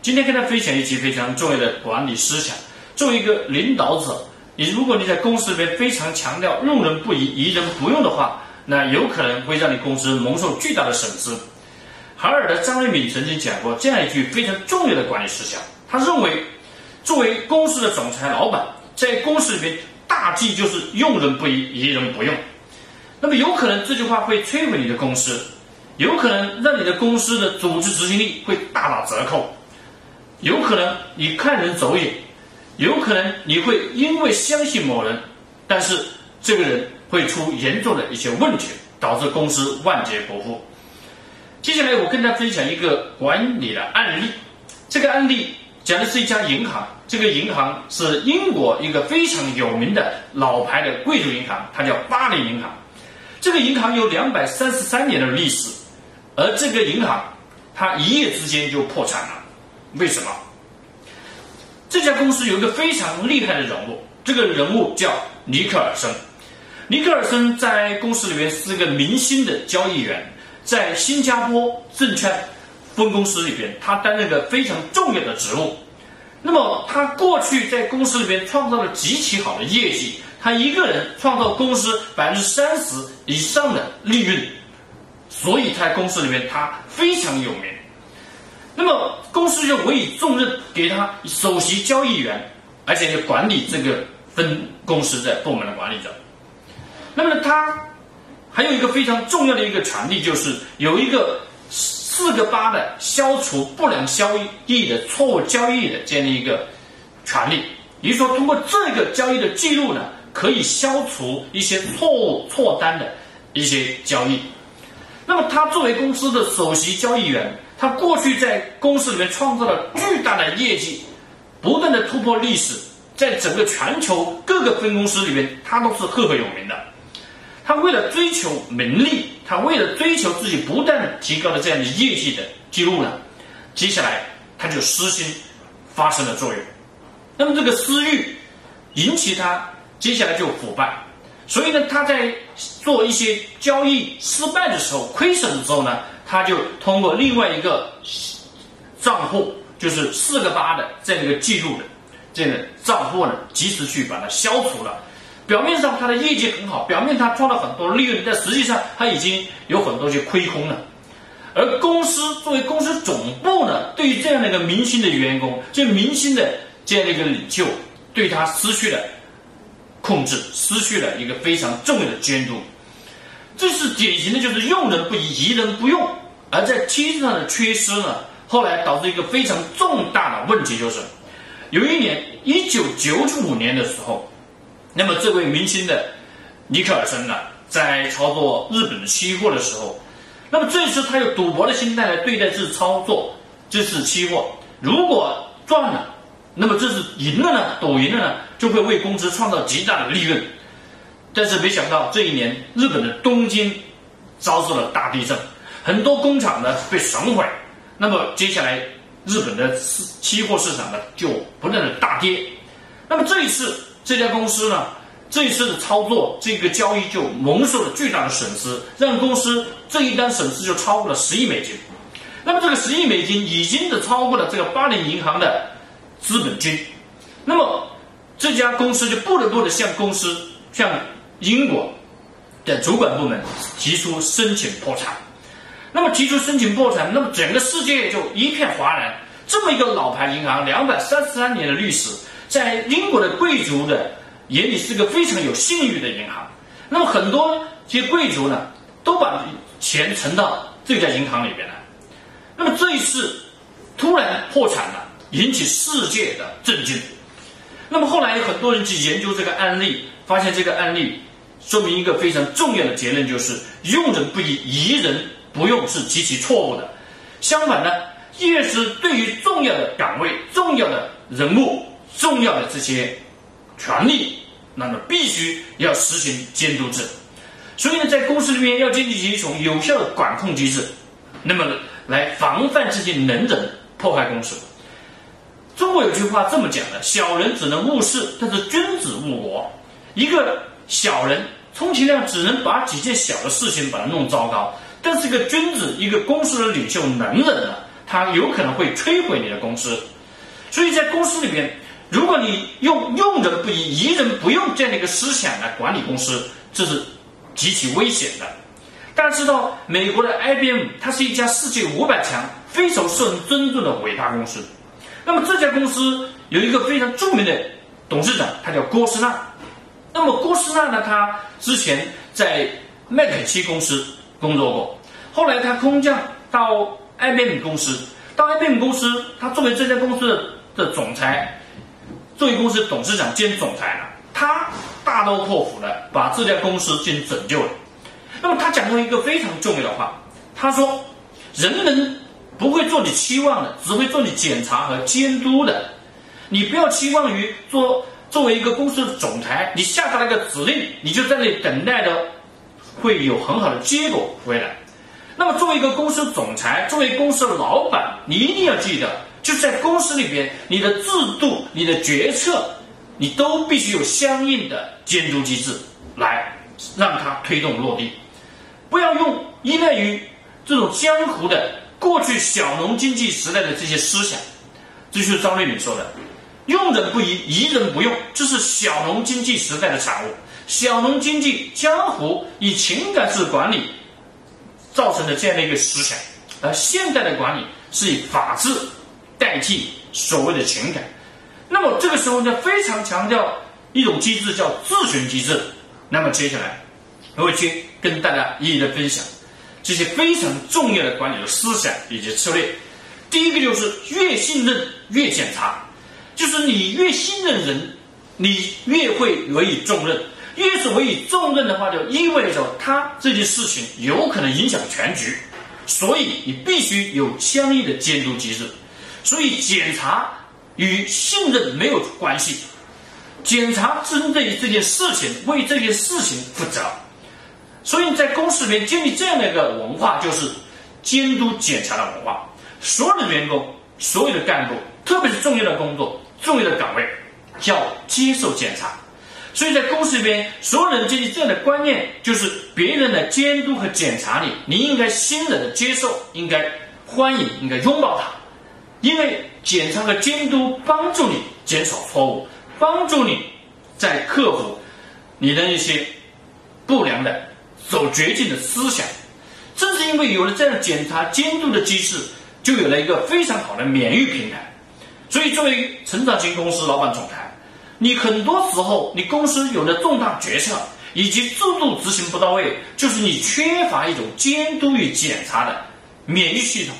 今天跟大家分享一期非常重要的管理思想。作为一个领导者，你如果你在公司里面非常强调用人不疑、疑人不用的话，那有可能会让你公司蒙受巨大的损失。海尔的张瑞敏曾经讲过这样一句非常重要的管理思想，他认为，作为公司的总裁老板，在公司里面大忌就是用人不疑、疑人不用。那么有可能这句话会摧毁你的公司，有可能让你的公司的组织执行力会大打折扣，有可能你看人走眼，有可能你会因为相信某人，但是这个人会出严重的一些问题，导致公司万劫不复。接下来我跟大家分享一个管理的案例，这个案例讲的是一家银行，这个银行是英国一个非常有名的老牌的贵族银行，它叫巴黎银行。这个银行有两百三十三年的历史，而这个银行它一夜之间就破产了。为什么？这家公司有一个非常厉害的人物，这个人物叫尼克尔森。尼克尔森在公司里面是个明星的交易员，在新加坡证券分公司里边，他担任个非常重要的职务。那么他过去在公司里边创造了极其好的业绩。他一个人创造公司百分之三十以上的利润，所以在公司里面他非常有名。那么公司就委以重任给他首席交易员，而且就管理这个分公司的部门的管理者。那么他还有一个非常重要的一个权利，就是有一个四个八的消除不良交易的错误交易的这样的一个权利。也就是说，通过这个交易的记录呢。可以消除一些错误错单的一些交易。那么，他作为公司的首席交易员，他过去在公司里面创造了巨大的业绩，不断的突破历史，在整个全球各个分公司里面，他都是赫赫有名的。他为了追求名利，他为了追求自己不断提高的这样的业绩的记录呢，接下来他就私心发生了作用。那么，这个私欲引起他。接下来就腐败，所以呢，他在做一些交易失败的时候、亏损的时候呢，他就通过另外一个账户，就是四个八的这样一个记录的这个账户呢，及时去把它消除了。表面上他的业绩很好，表面他赚了很多利润，但实际上他已经有很多就亏空了。而公司作为公司总部呢，对于这样的一个明星的员工，这明星的这样的一个领袖，对他失去了。控制失去了一个非常重要的监督，这是典型的，就是用人不疑，疑人不用。而在机制上的缺失呢，后来导致一个非常重大的问题，就是有一年一九九五年的时候，那么这位明星的尼克尔森呢，在操作日本的期货的时候，那么这次他用赌博的心态来对待这次操作这次期货，如果赚了。那么这是赢了呢，赌赢了呢，就会为公司创造极大的利润。但是没想到这一年，日本的东京遭受了大地震，很多工厂呢被损毁。那么接下来，日本的期货市场呢就不断的大跌。那么这一次这家公司呢，这一次的操作，这个交易就蒙受了巨大的损失，让公司这一单损失就超过了十亿美金。那么这个十亿美金已经是超过了这个巴黎银行的。资本金，那么这家公司就不得不的向公司向英国的主管部门提出申请破产。那么提出申请破产，那么整个世界就一片哗然。这么一个老牌银行，两百三十三年的历史，在英国的贵族的眼里是个非常有信誉的银行。那么很多这些贵族呢，都把钱存到这家银行里边来。那么这一次突然破产了。引起世界的震惊。那么后来有很多人去研究这个案例，发现这个案例说明一个非常重要的结论，就是用人不疑，疑人不用是极其错误的。相反呢，越是对于重要的岗位、重要的人物重要的这些权利，那么必须要实行监督制。所以呢，在公司里面要建立起一种有效的管控机制，那么来防范这些能人破坏公司。中国有句话这么讲的：小人只能误事，但是君子误国。一个小人充其量只能把几件小的事情把它弄糟糕，但是一个君子，一个公司的领袖能人呢，他有可能会摧毁你的公司。所以在公司里边，如果你用用人不疑、疑人不用这样的一个思想来管理公司，这是极其危险的。大家知道，美国的 IBM，它是一家世界五百强、非常受人尊重的伟大公司。那么这家公司有一个非常著名的董事长，他叫郭士纳。那么郭士纳呢，他之前在麦肯锡公司工作过，后来他空降到 IBM 公司。到 IBM 公司，他作为这家公司的总裁，作为公司董事长兼总裁了，他大刀阔斧的把这家公司进行拯救了。那么他讲过一个非常重要的话，他说：“人人不会做你期望的，只会做你检查和监督的。你不要期望于做作为一个公司的总裁，你下达了一个指令，你就在那里等待着会有很好的结果回来。那么作为一个公司总裁，作为公司的老板，你一定要记得，就在公司里边，你的制度、你的决策，你都必须有相应的监督机制来让它推动落地。”不要用依赖于这种江湖的过去小农经济时代的这些思想，这就是张瑞敏说的“用人不疑，疑人不用”，这是小农经济时代的产物。小农经济江湖以情感式管理造成的这样的一个思想，而现代的管理是以法治代替所谓的情感。那么这个时候呢，非常强调一种机制叫自寻机制。那么接下来。我会去跟大家一一的分享这些非常重要的管理的思想以及策略。第一个就是越信任越检查，就是你越信任人，你越会委以重任。越是委以重任的话，就意味着他这件事情有可能影响全局，所以你必须有相应的监督机制。所以检查与信任没有关系，检查针对这件事情为这件事情负责。所以在公司里面建立这样的一个文化，就是监督检查的文化。所有的员工、所有的干部，特别是重要的工作、重要的岗位，叫接受检查。所以在公司里边，所有人建立这样的观念，就是别人的监督和检查你，你应该欣然的接受，应该欢迎，应该拥抱它。因为检查和监督帮助你减少错误，帮助你在克服你的一些不良的。走绝境的思想，正是因为有了这样检查监督的机制，就有了一个非常好的免疫平台。所以，作为成长型公司老板总裁，你很多时候你公司有了重大决策以及制度执行不到位，就是你缺乏一种监督与检查的免疫系统。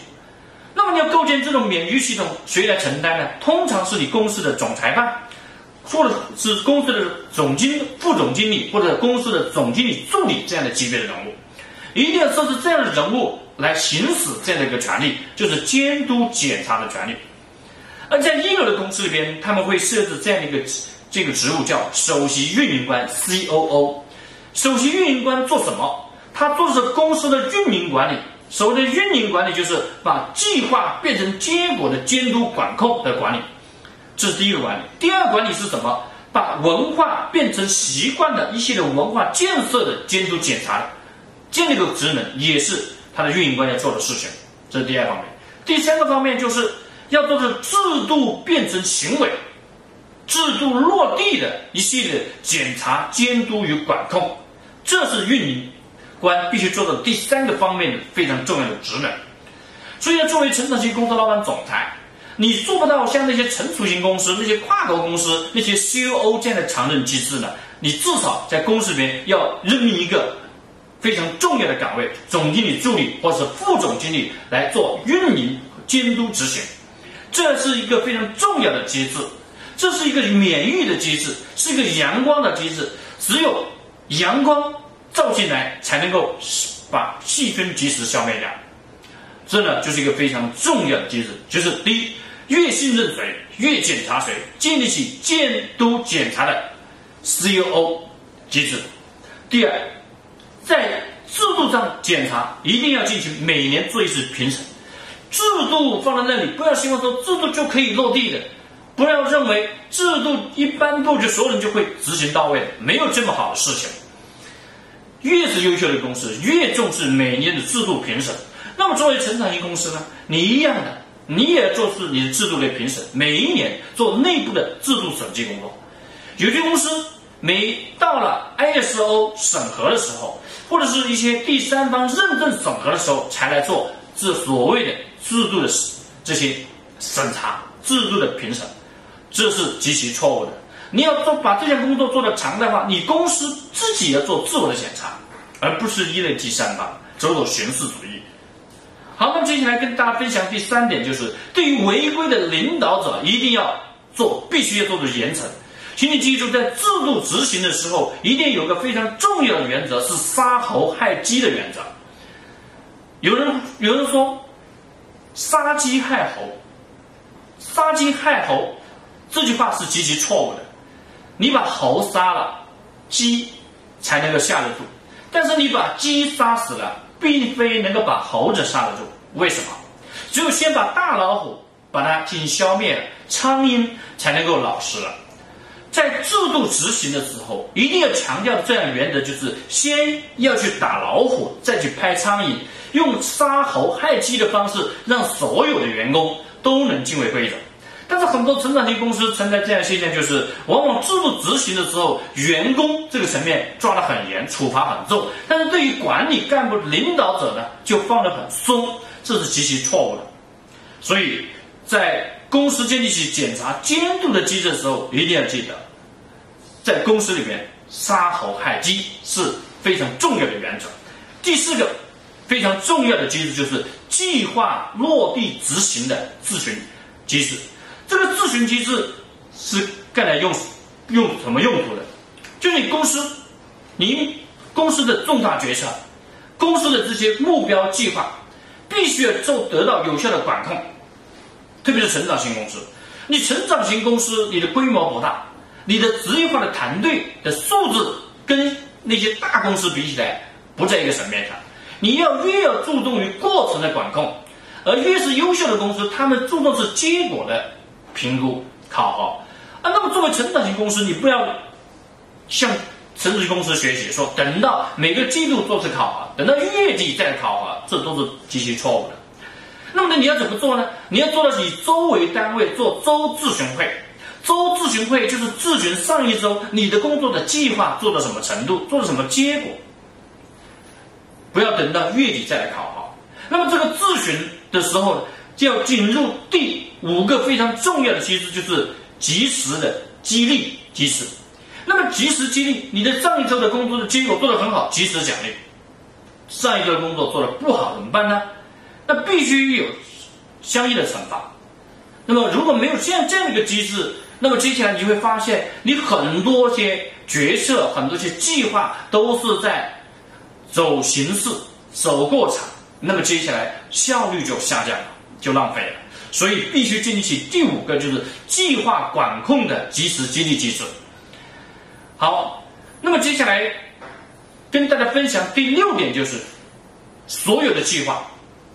那么，你要构建这种免疫系统，谁来承担呢？通常是你公司的总裁办。或者是公司的总经副总经理或者公司的总经理助理这样的级别的人物，一定要设置这样的人物来行使这样的一个权利，就是监督检查的权利。而在应有的公司里边，他们会设置这样的一个这个职务，叫首席运营官 （C.O.O.）。首席运营官做什么？他做的是公司的运营管理。所谓的运营管理，就是把计划变成结果的监督管控的管理。这是第一个管理，第二个管理是什么？把文化变成习惯的一些的文化建设的监督检查的这样的一个职能，也是他的运营官要做的事情。这是第二方面。第三个方面就是要做的制度变成行为，制度落地的一系列检查、监督与管控，这是运营官必须做的第三个方面的非常重要的职能。所以，作为成长型公司老板、总裁。你做不到像那些成熟型公司、那些跨国公司、那些 COO 这样的常任机制呢？你至少在公司里面要任命一个非常重要的岗位，总经理助理或者是副总经理来做运营监督执行。这是一个非常重要的机制，这是一个免疫的机制，是一个阳光的机制。只有阳光照进来，才能够把细菌及时消灭掉。这呢，就是一个非常重要的机制，就是第一。越信任谁，越检查谁，建立起监督检查的 COO 机制。第二，在制度上检查一定要进行每年做一次评审。制度放在那里，不要希望说制度就可以落地的，不要认为制度一颁布就所有人就会执行到位，没有这么好的事情。越是优秀的公司，越重视每年的制度评审。那么作为成长型公司呢，你一样的，你也做出你的制度的评审，每一年做内部的制度审计工作。有些公司每到了 ISO 审核的时候，或者是一些第三方认证审核的时候，才来做这所谓的。制度的这些审查、制度的评审，这是极其错误的。你要做把这项工作做得常态化，你公司自己要做自我的检查，而不是依赖第三方，走走形式主义。好，那么接下来跟大家分享第三点，就是对于违规的领导者，一定要做，必须要做的严惩。请你记住，在制度执行的时候，一定有个非常重要的原则，是杀猴害鸡的原则。有人有人说。杀鸡害猴，杀鸡害猴，这句话是极其错误的。你把猴杀了，鸡才能够下得住；但是你把鸡杀死了，并非能够把猴子杀得住。为什么？只有先把大老虎把它进行消灭了，苍蝇才能够老实了。在制度执行的时候，一定要强调这样原则，就是先要去打老虎，再去拍苍蝇。用杀猴害鸡的方式，让所有的员工都能敬畏规则。但是很多成长型公司存在这样现象，就是往往制度执行的时候，员工这个层面抓得很严，处罚很重；但是对于管理干部、领导者呢，就放得很松，这是极其错误的。所以在公司建立起检查监督的机制的时候，一定要记得，在公司里面杀猴害鸡是非常重要的原则。第四个。非常重要的机制就是计划落地执行的咨询机制。这个咨询机制是干来用用什么用途的？就是你公司，您公司的重大决策，公司的这些目标计划，必须要做得到有效的管控。特别是成长型公司，你成长型公司，你的规模不大，你的职业化的团队的素质跟那些大公司比起来，不在一个层面上。你要越要注重于过程的管控，而越是优秀的公司，他们注重是结果的评估考核。啊，那么作为成长型公司，你不要向成长型公司学习，说等到每个季度做次考核，等到月底再考核，这都是极其错误的。那么呢，你要怎么做呢？你要做的是以周为单位做周咨询会，周咨询会就是咨询上一周你的工作的计划做到什么程度，做了什么结果。不要等到月底再来考核。那么这个咨询的时候，就要进入第五个非常重要的机制，就是及时的激励机制。那么及时激励，你的上一周的工作的结果做得很好，及时奖励；上一周的工作做得不好怎么办呢？那必须有相应的惩罚。那么如果没有像这样一个机制，那么接下来你会发现，你很多些决策、很多些计划都是在。走形式，走过场，那么接下来效率就下降了，就浪费了。所以必须建立起第五个，就是计划管控的及时激励机制。好，那么接下来跟大家分享第六点，就是所有的计划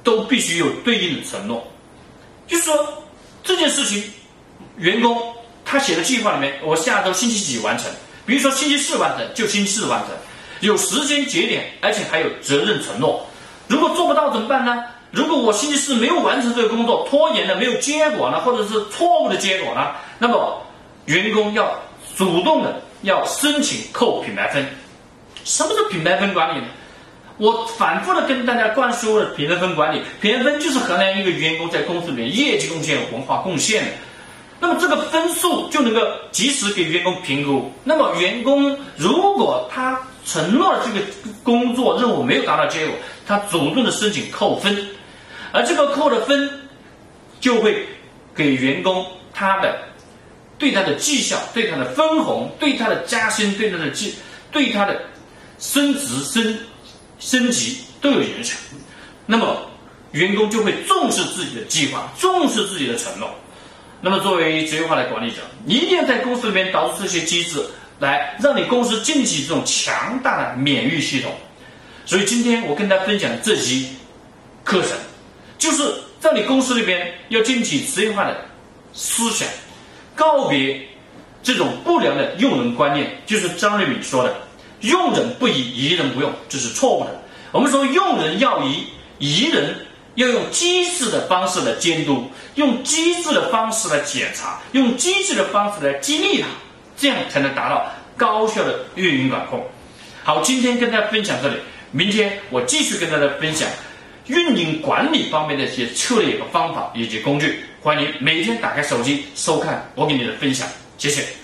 都必须有对应的承诺。就是说这件事情，员工他写的计划里面，我下周星期几完成，比如说星期四完成，就星期四完成。有时间节点，而且还有责任承诺。如果做不到怎么办呢？如果我星期四没有完成这个工作，拖延了没有结果呢，或者是错误的结果呢？那么员工要主动的要申请扣品牌分。什么是品牌分管理呢？我反复的跟大家灌输了品牌分管理，品牌分就是衡量一个员工在公司里面业绩贡献、文化贡献的。那么这个分数就能够及时给员工评估。那么员工如果他承诺这个工作任务没有达到结果，他主动的申请扣分，而这个扣的分就会给员工他的对他的绩效、对他的分红、对他的加薪、对他的绩、对他的升职升升级都有影响。那么员工就会重视自己的计划，重视自己的承诺。那么作为职业化的管理者，你一定要在公司里面导入这些机制，来让你公司建立起这种强大的免疫系统。所以今天我跟大家分享的这期课程，就是在你公司里边要建立起职业化的思想，告别这种不良的用人观念。就是张瑞敏说的“用人不疑，疑人不用”，这是错误的。我们说用人要疑，疑人要用机制的方式来监督，用机制的方式来检查，用机制的方式来激励他，这样才能达到高效的运营管控。好，今天跟大家分享这里。明天我继续跟大家分享运营管理方面的一些策略和方法以及工具。欢迎每天打开手机收看我给你的分享，谢谢。